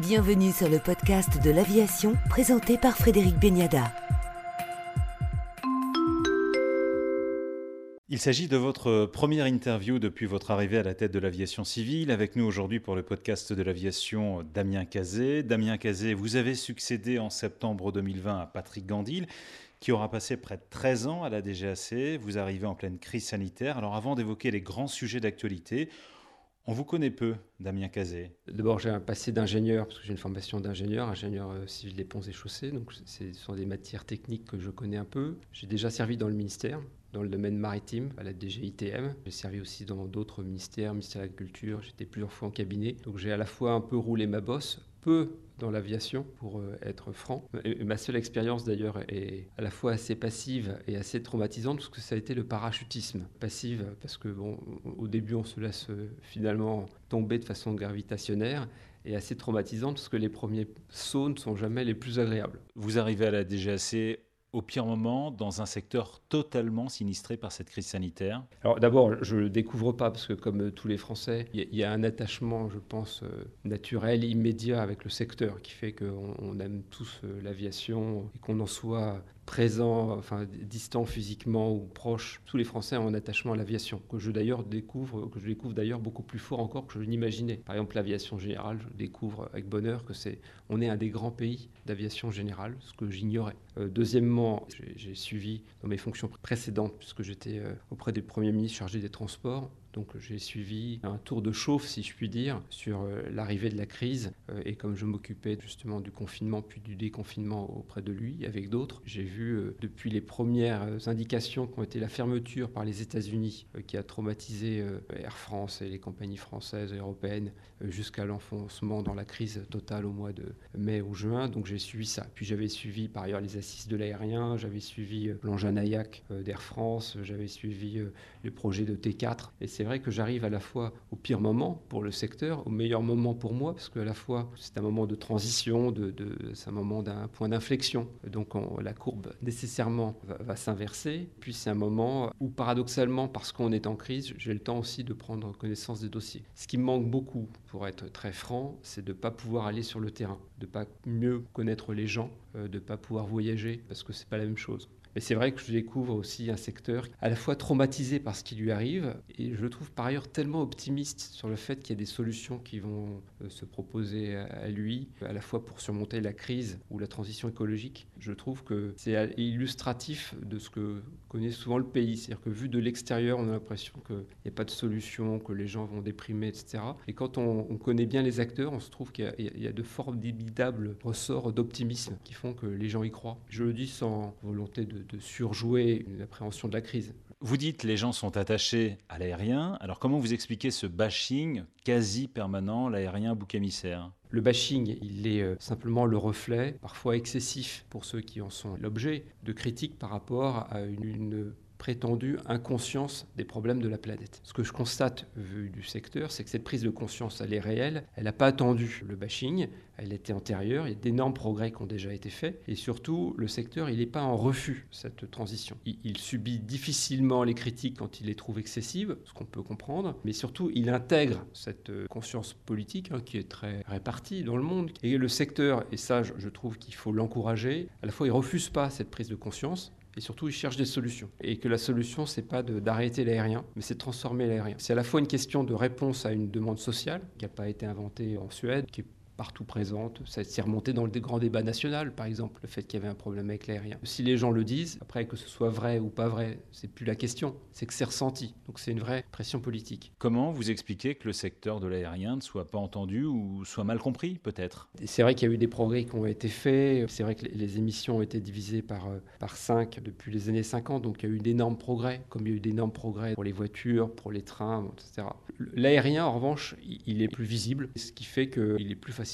Bienvenue sur le podcast de l'aviation présenté par Frédéric Beniada. Il s'agit de votre première interview depuis votre arrivée à la tête de l'aviation civile. Avec nous aujourd'hui pour le podcast de l'aviation, Damien Cazé. Damien Cazé, vous avez succédé en septembre 2020 à Patrick Gandil, qui aura passé près de 13 ans à la DGAC. Vous arrivez en pleine crise sanitaire. Alors avant d'évoquer les grands sujets d'actualité, on vous connaît peu, Damien Cazé. D'abord, j'ai un passé d'ingénieur, parce que j'ai une formation d'ingénieur, ingénieur euh, civil des ponts et chaussées, donc ce sont des matières techniques que je connais un peu. J'ai déjà servi dans le ministère, dans le domaine maritime, à la DGITM. J'ai servi aussi dans d'autres ministères, ministère de l'Agriculture, j'étais plusieurs fois en cabinet. Donc j'ai à la fois un peu roulé ma bosse, peu dans l'aviation, pour euh, être franc. Et ma seule expérience d'ailleurs est à la fois assez passive et assez traumatisante, parce que ça a été le parachutisme. Passive, parce que bon, au début on se laisse euh, finalement tomber de façon gravitationnaire, et assez traumatisante, parce que les premiers sauts ne sont jamais les plus agréables. Vous arrivez à la DGAC au pire moment dans un secteur totalement sinistré par cette crise sanitaire Alors d'abord, je ne le découvre pas parce que comme tous les Français, il y, a un attachement, je pense, euh, naturel, immédiat avec le secteur qui fait qu'on aime tous euh, l'aviation et qu'on en soit présent, enfin distant physiquement ou proche. Tous les Français ont un attachement à l'aviation que je d'ailleurs découvre, que je découvre d'ailleurs beaucoup plus fort encore que je n'imaginais. Par exemple, l'aviation générale, je découvre avec bonheur que c'est, on est un des grands pays d'aviation générale, ce que j'ignorais. Euh, deuxièmement, j'ai suivi dans mes fonctions précédentes, puisque j'étais euh, auprès du Premier ministre chargé des Transports, donc j'ai suivi un tour de chauffe, si je puis dire, sur euh, l'arrivée de la crise. Euh, et comme je m'occupais justement du confinement puis du déconfinement auprès de lui, avec d'autres, j'ai vu euh, depuis les premières indications qui ont été la fermeture par les États-Unis, qui a traumatisé Air France et les compagnies françaises et européennes, jusqu'à l'enfoncement dans la crise totale au mois de mai ou juin. Donc j'ai suivi ça. Puis j'avais suivi par ailleurs les assises de l'aérien, j'avais suivi l'engin Ayak d'Air France, j'avais suivi le projet de T4. Et c'est vrai que j'arrive à la fois au pire moment pour le secteur, au meilleur moment pour moi, parce qu'à la fois c'est un moment de transition, c'est un moment d'un point d'inflexion. Donc la courbe nécessairement va, s'inverser. Puis c'est un moment où paradoxalement, parce qu'on est en crise, j'ai le temps aussi de prendre connaissance des dossiers. Ce qui me manque beaucoup, pour être très franc, c'est de ne pas pouvoir aller sur le terrain, de ne pas mieux connaître les gens, euh, de ne pas pouvoir voyager, parce que c'est pas la même chose. Mais c'est vrai que je découvre aussi un secteur à la fois traumatisé par ce qui lui arrive et je le trouve par ailleurs tellement optimiste sur le fait qu'il y a des solutions qui vont euh, se proposer à lui, à la fois pour surmonter la crise ou la transition écologique. Je trouve que c'est illustratif de ce que connaît souvent le pays. C'est-à-dire que vu de l'extérieur, on a l'impression qu'il n'y a pas de solution, que les gens vont déprimer, etc. Et quand on, connaît bien les acteurs, on se trouve qu'il y, a de formidables ressorts d'optimisme qui font que les gens y croient. Je le dis sans volonté de, de surjouer une appréhension de la crise. Vous dites les gens sont attachés à l'aérien. Alors comment vous expliquez ce bashing quasi permanent, l'aérien bouc émissaire? Le bashing, il est euh, simplement le reflet, parfois excessif pour ceux qui en sont l'objet, de critiques par rapport à une prétendue inconscience des problèmes de la planète. Ce que je constate, vu du secteur, c'est que cette prise de conscience, elle est réelle, elle n'a pas attendu le bashing, elle était antérieure, il y a d'énormes progrès qui ont déjà été faits, et surtout, le secteur, il n'est pas en refus, cette transition. Il, subit difficilement les critiques quand il les trouve excessives, ce qu'on peut comprendre, mais surtout, il intègre cette conscience politique hein, qui est très répartie dans le monde, et le secteur, et ça, je, je trouve qu'il faut l'encourager, à la fois, il refuse pas cette prise de conscience, et surtout ils cherchent des solutions. Et que la solution, c'est pas d'arrêter l'aérien, mais c'est de transformer l'aérien. C'est à la fois une question de réponse à une demande sociale qui n'a pas été inventée en Suède, partout présente. Ça s'est remonté dans le grand débat national, par exemple, le fait qu'il y avait un problème avec l'aérien. Si les gens le disent, après que ce soit vrai ou pas vrai, c'est plus la question, c'est que c'est ressenti. Donc c'est une vraie pression politique. Comment vous expliquez que le secteur de l'aérien ne soit pas entendu ou soit mal compris, peut-être? C'est vrai qu'il y a eu des progrès qui ont été faits. C'est vrai que les émissions ont été divisées par, euh, par 5 depuis les années 50, donc il y a eu d'énormes progrès, comme il y a eu d'énormes progrès pour les voitures, pour les trains, etc. L'aérien, en revanche, il est plus visible, ce qui fait qu'il est plus facile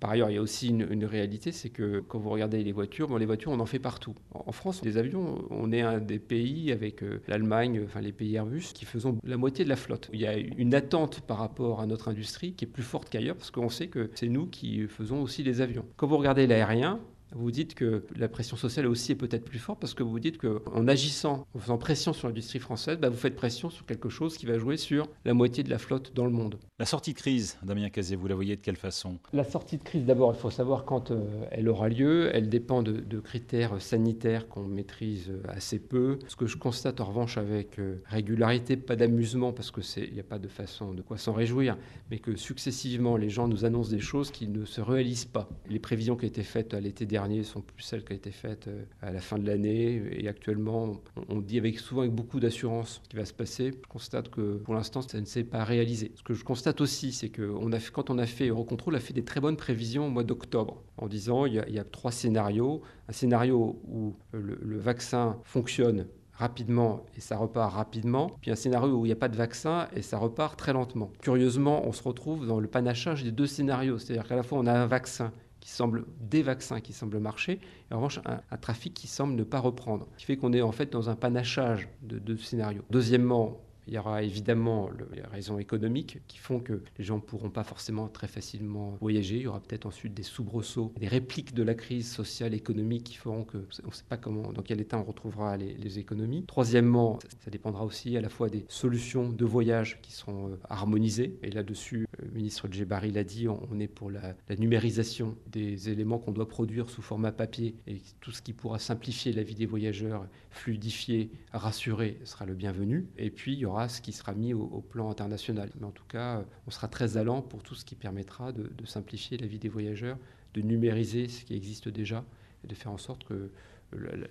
Par ailleurs, il y a aussi une, réalité, c'est que quand vous regardez les voitures, bon, les voitures, on en fait partout. En France, les avions, on est un des pays avec euh, l'Allemagne, enfin les pays Airbus, qui faisons la moitié de la flotte. Il y a une attente par rapport à notre industrie qui est plus forte qu'ailleurs, parce qu'on sait que c'est nous qui faisons aussi les avions. Quand vous regardez l'aérien, Vous dites que la pression sociale aussi est peut-être plus forte parce que vous dites qu'en agissant, en faisant pression sur l'industrie française, bah, vous faites pression sur quelque chose qui va jouer sur la moitié de la flotte dans le monde. La sortie de crise, Damien Cazé, vous la voyez de quelle façon? La sortie de crise, d'abord, il faut savoir quand euh, elle aura lieu. Elle dépend de, critères sanitaires qu'on maîtrise euh, assez peu. Ce que je constate en revanche avec euh, régularité, pas d'amusement parce qu'il n'y a pas de façon de quoi s'en réjouir, mais que successivement les gens nous annoncent des choses qui ne se réalisent pas. Les prévisions qui été faites à l'été dernier sont plus celles qui ont été faites à la fin de l'année et actuellement on dit avec, souvent avec beaucoup d'assurance ce qui va se passer. Je constate que pour l'instant ça ne s'est pas réalisé. Ce que je constate aussi c'est que a quand on a fait Eurocontrol, on a fait des très bonnes prévisions au mois d'octobre en disant il y, a, trois scénarios. Un scénario où le, le vaccin fonctionne rapidement et ça repart rapidement, puis un scénario où il n'y a pas de vaccin et ça repart très lentement. Curieusement, on se retrouve dans le panachage des deux scénarios, c'est-à-dire qu'à la fois on a un vaccin qui semble, des vaccins qui semblent marcher, et en revanche un, trafic qui semble ne pas reprendre, ce qui fait qu'on est en fait dans un panachage de deux scénarios. Deuxièmement, il y aura évidemment les raisons économiques qui font que les gens ne pourront pas forcément très facilement voyager. Il y aura peut-être ensuite des soubresauts, des répliques de la crise sociale, économique qui feront que on ne sait pas comment, dans quel état on retrouvera les, économies. Troisièmement, ça dépendra aussi à la fois des solutions de voyage qui seront euh, harmonisées. Et là-dessus, le ministre Djebari l'a dit, on est pour la, la numérisation des éléments qu'on doit produire sous format papier et tout ce qui pourra simplifier la vie des voyageurs, fluidifier, rassurer sera le bienvenu. Et puis, il y aura ce qui sera mis au, plan international. Mais en tout cas, euh, on sera très allant pour tout ce qui permettra de, simplifier la vie des voyageurs, de numériser ce qui existe déjà et de faire en sorte que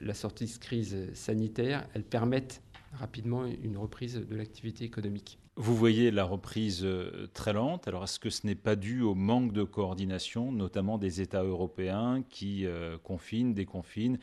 la sortie de crise sanitaire, elle permette rapidement une reprise de l'activité économique. Vous voyez la reprise euh, très lente. Alors est-ce que ce n'est pas dû au manque de coordination, notamment des États européens qui euh, confinent, déconfinent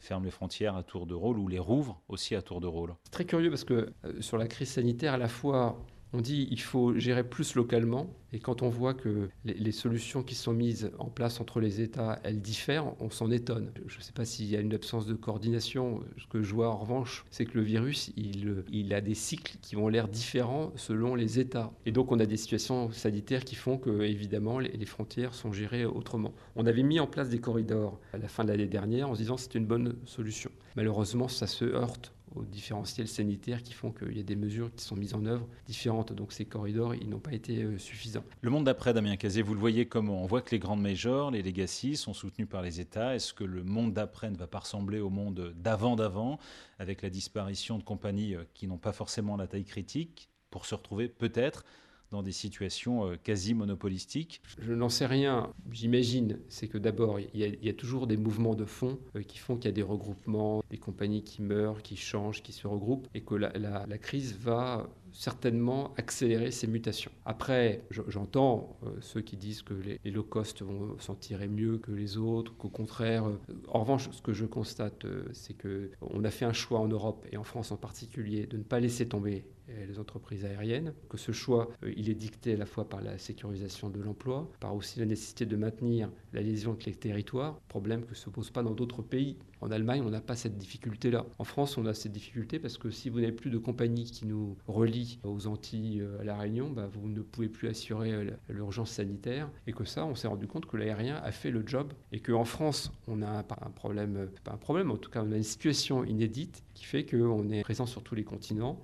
ferment les frontières à tour de rôle ou les rouvrent aussi à tour de rôle. C'est très curieux parce que euh, sur la crise sanitaire, à la fois on dit qu'il faut gérer plus localement, et quand on voit que les, solutions qui sont mises en place entre les États, elles diffèrent, on s'en étonne. Je ne sais pas s'il y a une absence de coordination. Ce que je vois en revanche, c'est que le virus, il, il a des cycles qui ont l'air différents selon les États. Et donc on a des situations sanitaires qui font que, évidemment, les, les frontières sont gérées autrement. On avait mis en place des corridors à la fin de l'année dernière en se disant c'était une bonne solution. Malheureusement, ça se heurte aux différentiels sanitaires qui font qu'il y a des mesures qui sont mises en œuvre différentes. Donc ces corridors, ils n'ont pas été euh, suffisants. Le monde d'après, Damien Cazé, vous le voyez comment On voit que les grandes majors, les legacies sont soutenus par les États. Est-ce que le monde d'après ne va pas ressembler au monde d'avant d'avant, avec la disparition de compagnies euh, qui n'ont pas forcément la taille critique, pour se retrouver peut-être dans des situations euh, quasi monopolistiques Je n'en sais rien. J'imagine, c'est que d'abord, il y, a toujours des mouvements de fond euh, qui font qu'il y a des regroupements, des compagnies qui meurent, qui changent, qui se regroupent, et que la, crise va certainement accélérer ces mutations. Après, j'entends euh, ceux qui disent que les, low cost vont s'en tirer mieux que les autres, qu'au contraire. en revanche, ce que je constate, c'est que on a fait un choix en Europe et en France en particulier de ne pas laisser tomber les entreprises aériennes, que ce choix, euh, il est dicté à la fois par la sécurisation de l'emploi, par aussi la nécessité de maintenir la liaison avec les territoires, problème que ne se pose pas dans d'autres pays. En Allemagne, on n'a pas cette difficulté-là. En France, on a cette difficulté parce que si vous n'avez plus de compagnie qui nous relie aux Antilles, euh, à La Réunion, bah, vous ne pouvez plus assurer euh, l'urgence sanitaire. Et que ça, on s'est rendu compte que l'aérien a fait le job et qu'en France, on a un problème, pas un problème, en tout cas, on a une situation inédite qui fait qu'on est présent sur tous les continents,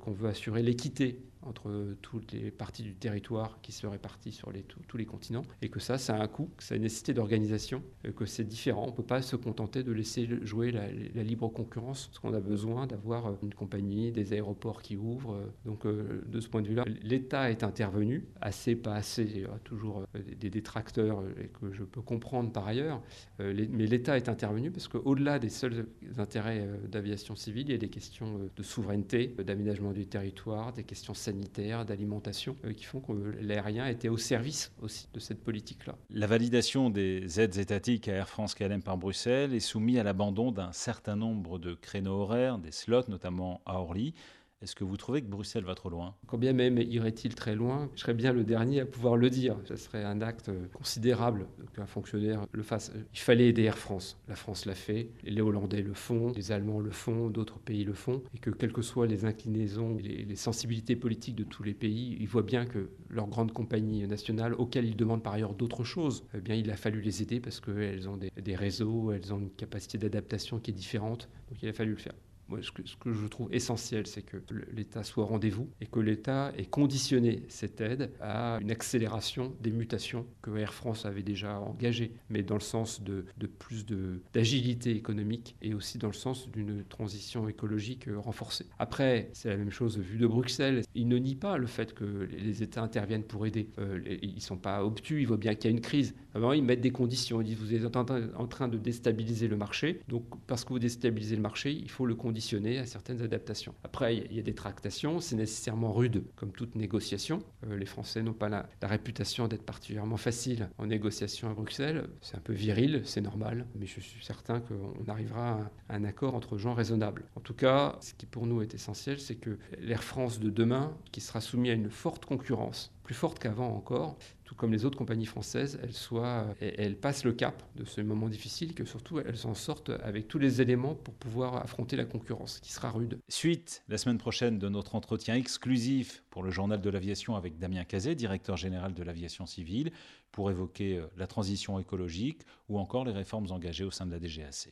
qu'on veut assurer l'équité entre toutes les parties du territoire qui se répartissent sur tous les continents, et que ça, ça a un coût, que ça a une nécessité d'organisation, euh, que c'est différent. On ne peut pas se contenter de laisser jouer la, libre concurrence, parce qu'on a besoin d'avoir euh, une compagnie, des aéroports qui ouvrent. Euh, donc de ce point de vue-là, l'État est intervenu, assez, pas assez, il y a toujours des détracteurs que je peux comprendre par ailleurs, mais l'État est intervenu parce qu'au-delà des seuls intérêts d'aviation civile, il y a des questions de souveraineté, d'aménagement du territoire, des questions sanitaires sanitaire, d'alimentation, euh, qui font que l'aérien était au service aussi de cette politique-là. La validation des aides étatiques à Air France KLM par Bruxelles est soumise à l'abandon d'un certain nombre de créneaux horaires, des slots notamment à Orly. Est-ce que vous trouvez que Bruxelles va trop loin? Quand bien même irait-il très loin, je serais bien le dernier à pouvoir le dire. Ce serait un acte considérable qu'un fonctionnaire le fasse. Il fallait aider Air France. La France l'a fait, les Hollandais le font, les Allemands le font, d'autres pays le font, et que quelles que soient les inclinaisons, les, les sensibilités politiques de tous les pays, ils voient bien que leurs grandes compagnies nationales, auxquelles ils demandent par ailleurs d'autres choses, eh bien il a fallu les aider parce qu'elles ont des, des réseaux, elles ont une capacité d'adaptation qui est différente, donc il a fallu le faire ce, que, je trouve essentiel, c'est que l'État soit au rendez-vous et que l'État ait conditionné cette aide à une accélération des mutations que Air France avait déjà engagées, mais dans le sens de, plus d'agilité économique et aussi dans le sens d'une transition écologique renforcée. Après, c'est la même chose vue de Bruxelles. Ils ne nient pas le fait que les États interviennent pour aider. Euh, ils ne sont pas obtus, ils voient bien qu'il y a une crise. Alors, ils mettent des conditions. Ils disent vous êtes en train de déstabiliser le marché, donc parce que vous déstabilisez le marché, il faut le conditionner à certaines adaptations. Après, il y a des tractations, c'est nécessairement rude, comme toute négociation. Euh, les Français n'ont pas la, la réputation d'être particulièrement faciles en négociation à Bruxelles. C'est un peu viril, c'est normal, mais je suis certain qu'on arrivera à un accord entre gens raisonnables. En tout cas, ce qui pour nous est essentiel, c'est que l'Air France de demain, qui sera soumis à une forte concurrence, plus forte qu'avant encore, comme les autres compagnies françaises, elles, soient, elles passent le cap de ce moment difficile, que surtout elles s'en sortent avec tous les éléments pour pouvoir affronter la concurrence, qui sera rude. Suite, la semaine prochaine, de notre entretien exclusif pour le journal de l'aviation avec Damien Cazet, directeur général de l'aviation civile, pour évoquer la transition écologique ou encore les réformes engagées au sein de la DGAC.